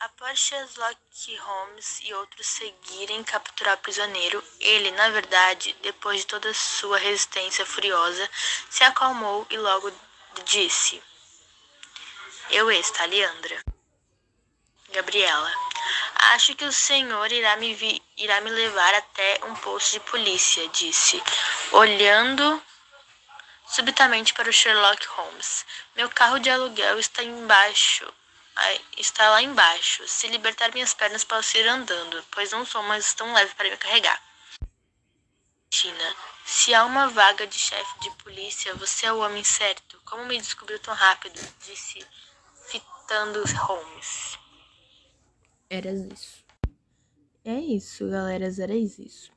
Após Sherlock Holmes e outros seguirem capturar o prisioneiro, ele, na verdade, depois de toda sua resistência furiosa, se acalmou e logo disse: Eu esta, Leandra. Gabriela. Acho que o senhor irá me, vi, irá me levar até um posto de polícia, disse, olhando subitamente para o Sherlock Holmes. Meu carro de aluguel está embaixo está lá embaixo. Se libertar minhas pernas, posso ir andando, pois não sou mais tão leve para me carregar. China, se há uma vaga de chefe de polícia, você é o homem certo. Como me descobriu tão rápido? Disse, fitando Holmes. Era isso. É isso, galera, era isso.